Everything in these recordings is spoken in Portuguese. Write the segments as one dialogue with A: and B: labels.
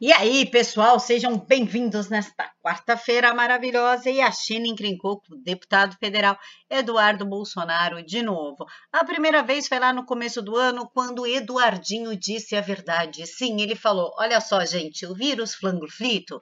A: E aí, pessoal, sejam bem-vindos nesta quarta-feira maravilhosa. E a China encrencou com o deputado federal Eduardo Bolsonaro de novo. A primeira vez foi lá no começo do ano, quando Eduardinho disse a verdade. Sim, ele falou: olha só, gente, o vírus flangoflito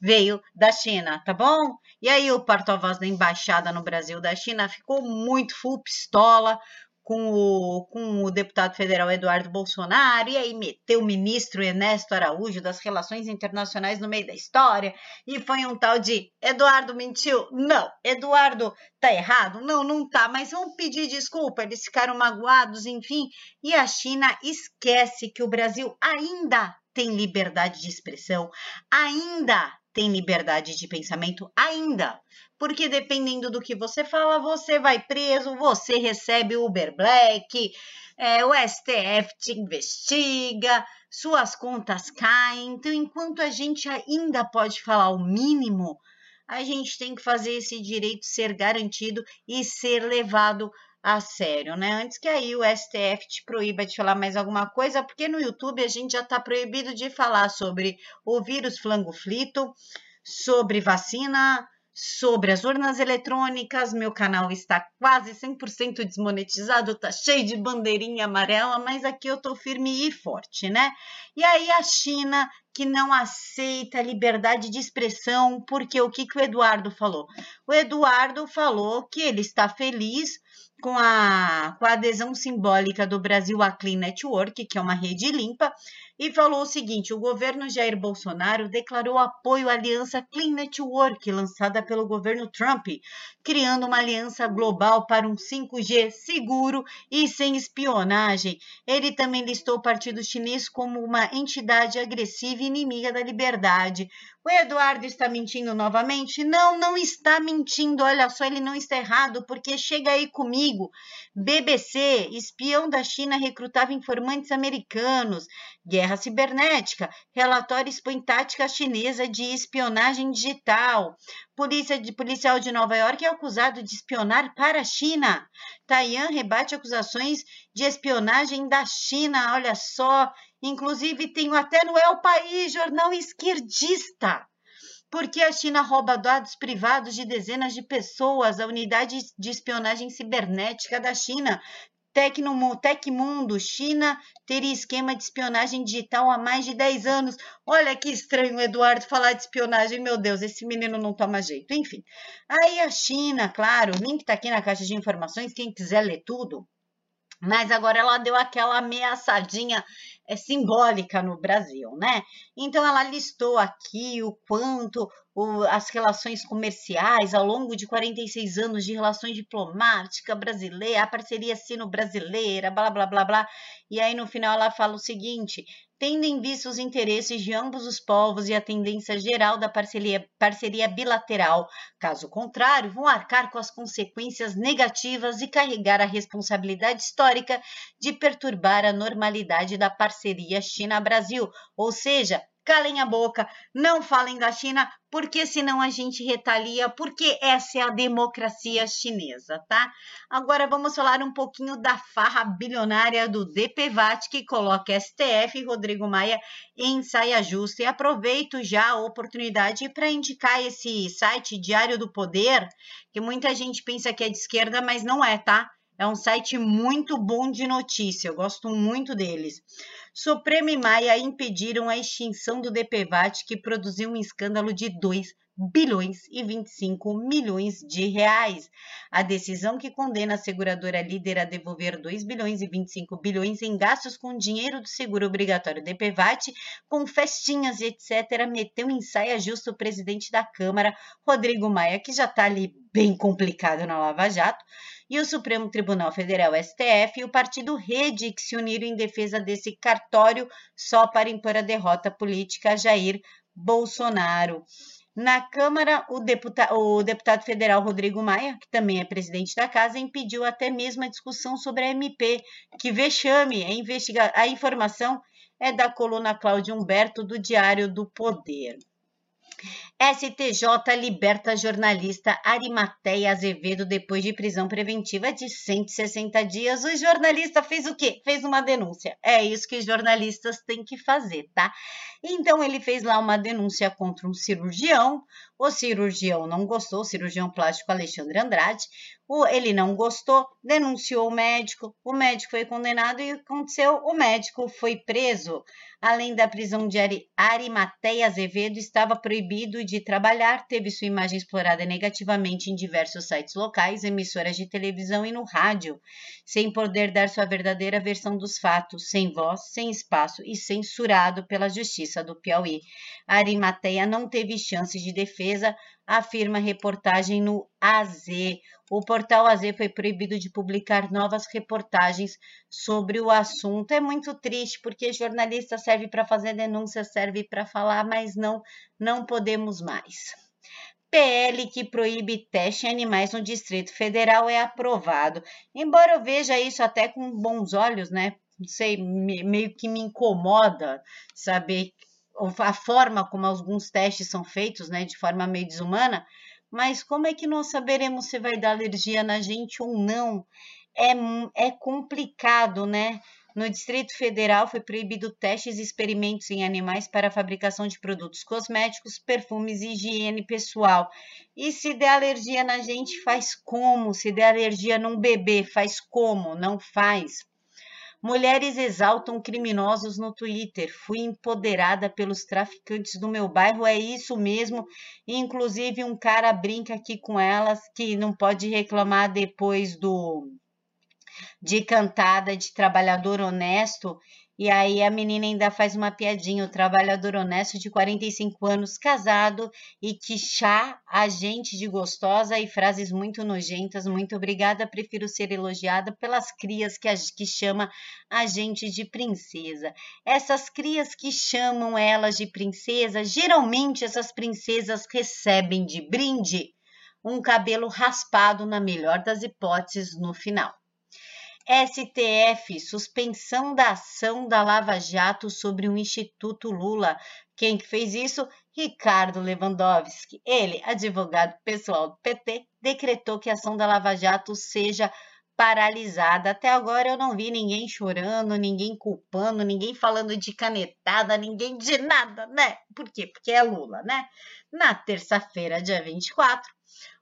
A: veio da China, tá bom? E aí, o porta-voz da embaixada no Brasil da China ficou muito full pistola com o, com o deputado federal Eduardo Bolsonaro, e aí meteu o ministro Ernesto Araújo das Relações Internacionais no meio da história, e foi um tal de Eduardo mentiu? Não. Eduardo tá errado? Não, não tá, mas vamos pedir desculpa, eles ficaram magoados, enfim, e a China esquece que o Brasil ainda tem liberdade de expressão, ainda tem liberdade de pensamento, ainda porque dependendo do que você fala, você vai preso, você recebe Uber Black, é, o STF te investiga, suas contas caem. Então, enquanto a gente ainda pode falar o mínimo, a gente tem que fazer esse direito ser garantido e ser levado a sério, né? Antes que aí o STF te proíba de falar mais alguma coisa, porque no YouTube a gente já está proibido de falar sobre o vírus flangoflito, sobre vacina, sobre as urnas eletrônicas. Meu canal está quase 100% desmonetizado, tá cheio de bandeirinha amarela, mas aqui eu tô firme e forte, né? E aí a China que não aceita liberdade de expressão, porque o que, que o Eduardo falou? O Eduardo falou que ele está feliz com a, com a adesão simbólica do Brasil à Clean Network, que é uma rede limpa, e falou o seguinte: o governo Jair Bolsonaro declarou apoio à aliança Clean Network, lançada pelo governo Trump, criando uma aliança global para um 5G seguro e sem espionagem. Ele também listou o Partido Chinês como uma entidade agressiva inimiga da liberdade. O Eduardo está mentindo novamente? Não, não está mentindo. Olha só, ele não está errado, porque chega aí comigo. BBC, espião da China recrutava informantes americanos. Guerra cibernética. Relatório expõe tática chinesa de espionagem digital. Polícia de, policial de Nova York é acusado de espionar para a China. Taiwan rebate acusações de espionagem da China. Olha só, Inclusive, tenho até no El País, jornal esquerdista, porque a China rouba dados privados de dezenas de pessoas. A unidade de espionagem cibernética da China Tecno, Tecmundo, China teria esquema de espionagem digital há mais de 10 anos. Olha que estranho Eduardo falar de espionagem. Meu Deus, esse menino não toma jeito. Enfim, aí a China, claro, o link está aqui na caixa de informações. Quem quiser ler tudo, mas agora ela deu aquela ameaçadinha é, simbólica no Brasil, né? Então ela listou aqui o quanto o, as relações comerciais ao longo de 46 anos de relações diplomáticas brasileiras, a parceria sino-brasileira, blá blá blá blá. E aí no final ela fala o seguinte: tendo em vista os interesses de ambos os povos e a tendência geral da parceria, parceria bilateral. Caso contrário, vão arcar com as consequências negativas e carregar a responsabilidade histórica de perturbar a normalidade da parceria China-Brasil, ou seja, calem a boca, não falem da China, porque senão a gente retalia, porque essa é a democracia chinesa, tá? Agora vamos falar um pouquinho da farra bilionária do DPVAT, que coloca STF e Rodrigo Maia em saia justa. E aproveito já a oportunidade para indicar esse site Diário do Poder, que muita gente pensa que é de esquerda, mas não é, tá? É um site muito bom de notícia, eu gosto muito deles. Supremo e Maia impediram a extinção do DPVAT, que produziu um escândalo de 2 bilhões e 25 milhões de reais. A decisão que condena a seguradora líder a devolver 2 bilhões e 25 bilhões em gastos com dinheiro do seguro obrigatório DPVAT, com festinhas e etc., meteu em saia justo o presidente da Câmara, Rodrigo Maia, que já está ali bem complicado na Lava Jato, e o Supremo Tribunal Federal, STF, e o partido Rede, que se uniram em defesa desse cartório só para impor a derrota política a Jair Bolsonaro. Na Câmara, o deputado, o deputado, federal Rodrigo Maia, que também é presidente da casa, impediu até mesmo a discussão sobre a MP. Que vexame! A, investiga a informação é da coluna Cláudia Humberto, do Diário do Poder. STJ liberta jornalista Arimateia Azevedo depois de prisão preventiva de 160 dias. O jornalista fez o quê? Fez uma denúncia. É isso que jornalistas têm que fazer, tá? Então ele fez lá uma denúncia contra um cirurgião. O cirurgião não gostou, o cirurgião plástico Alexandre Andrade. ele não gostou, denunciou o médico. O médico foi condenado e aconteceu: o médico foi preso. Além da prisão de Arimateia Azevedo, estava proibido de trabalhar, teve sua imagem explorada negativamente em diversos sites locais, emissoras de televisão e no rádio, sem poder dar sua verdadeira versão dos fatos, sem voz, sem espaço e censurado pela Justiça do Piauí. Arimateia não teve chances de defesa, afirma reportagem no AZ. O portal AZ foi proibido de publicar novas reportagens sobre o assunto. É muito triste, porque jornalista serve para fazer denúncia, serve para falar, mas não, não podemos mais. PL que proíbe teste em animais no Distrito Federal é aprovado. Embora eu veja isso até com bons olhos, né? Não sei, meio que me incomoda saber a forma como alguns testes são feitos, né, de forma meio desumana, mas como é que nós saberemos se vai dar alergia na gente ou não? É, é complicado, né? No Distrito Federal foi proibido testes e experimentos em animais para a fabricação de produtos cosméticos, perfumes e higiene pessoal. E se der alergia na gente, faz como? Se der alergia num bebê, faz como? Não faz. Mulheres exaltam criminosos no Twitter. Fui empoderada pelos traficantes do meu bairro, é isso mesmo. Inclusive, um cara brinca aqui com elas que não pode reclamar depois do de cantada de trabalhador honesto e aí a menina ainda faz uma piadinha, o trabalhador honesto de 45 anos, casado e que chá a gente de gostosa e frases muito nojentas. Muito obrigada, prefiro ser elogiada pelas crias que, a, que chama a gente de princesa. Essas crias que chamam elas de princesa, geralmente essas princesas recebem de brinde um cabelo raspado na melhor das hipóteses no final. STF, suspensão da ação da Lava Jato sobre o Instituto Lula. Quem fez isso? Ricardo Lewandowski. Ele, advogado pessoal do PT, decretou que a ação da Lava Jato seja paralisada. Até agora eu não vi ninguém chorando, ninguém culpando, ninguém falando de canetada, ninguém de nada, né? Por quê? Porque é Lula, né? Na terça-feira, dia 24,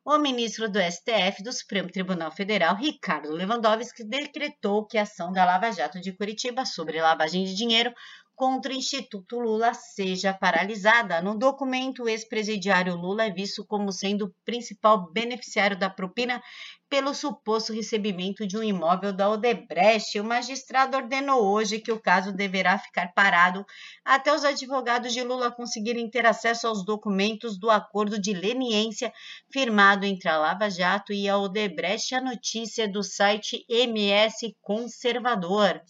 A: o ministro do STF do Supremo Tribunal Federal, Ricardo Lewandowski, decretou que a ação da Lava Jato de Curitiba sobre lavagem de dinheiro contra o Instituto Lula seja paralisada. No documento, o ex-presidiário Lula é visto como sendo o principal beneficiário da propina pelo suposto recebimento de um imóvel da Odebrecht. O magistrado ordenou hoje que o caso deverá ficar parado até os advogados de Lula conseguirem ter acesso aos documentos do acordo de leniência firmado entre a Lava Jato e a Odebrecht. A notícia do site MS Conservador.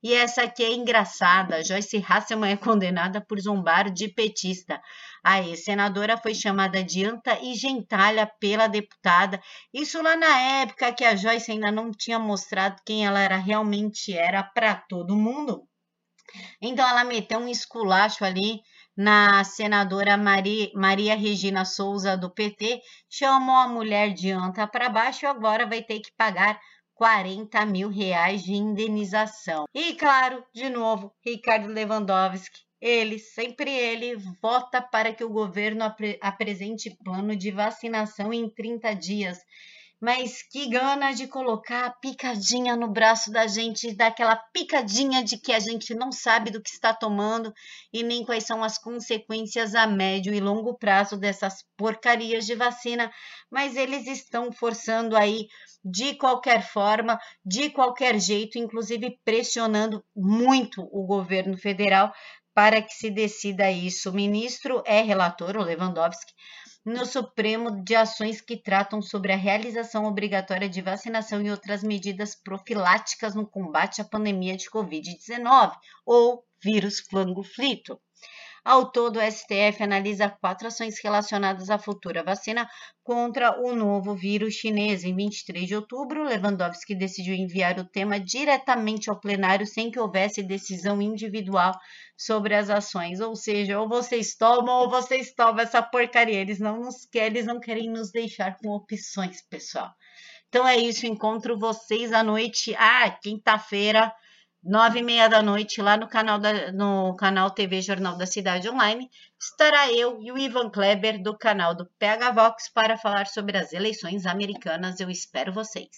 A: E essa aqui é engraçada. Joyce Hasselman é condenada por zombar de petista. A ex-senadora foi chamada de anta e gentalha pela deputada. Isso lá na época que a Joyce ainda não tinha mostrado quem ela era realmente era para todo mundo. Então ela meteu um esculacho ali na senadora Maria, Maria Regina Souza do PT, chamou a mulher de anta para baixo e agora vai ter que pagar 40 mil reais de indenização. E claro, de novo, Ricardo Lewandowski ele, sempre ele, vota para que o governo ap apresente plano de vacinação em 30 dias. Mas que gana de colocar a picadinha no braço da gente, daquela picadinha de que a gente não sabe do que está tomando e nem quais são as consequências a médio e longo prazo dessas porcarias de vacina. Mas eles estão forçando aí de qualquer forma, de qualquer jeito, inclusive pressionando muito o governo federal para que se decida isso. O ministro é relator, o Lewandowski, no Supremo de ações que tratam sobre a realização obrigatória de vacinação e outras medidas profiláticas no combate à pandemia de Covid-19 ou vírus flango frito. Ao todo, o STF analisa quatro ações relacionadas à futura vacina contra o novo vírus chinês. Em 23 de outubro, Lewandowski decidiu enviar o tema diretamente ao plenário sem que houvesse decisão individual sobre as ações. Ou seja, ou vocês tomam ou vocês tomam essa porcaria. Eles não nos querem, eles não querem nos deixar com opções, pessoal. Então é isso, encontro vocês à noite, ah, quinta-feira, nove e meia da noite, lá no canal, da, no canal TV Jornal da Cidade Online, estará eu e o Ivan Kleber do canal do PH Vox para falar sobre as eleições americanas. Eu espero vocês.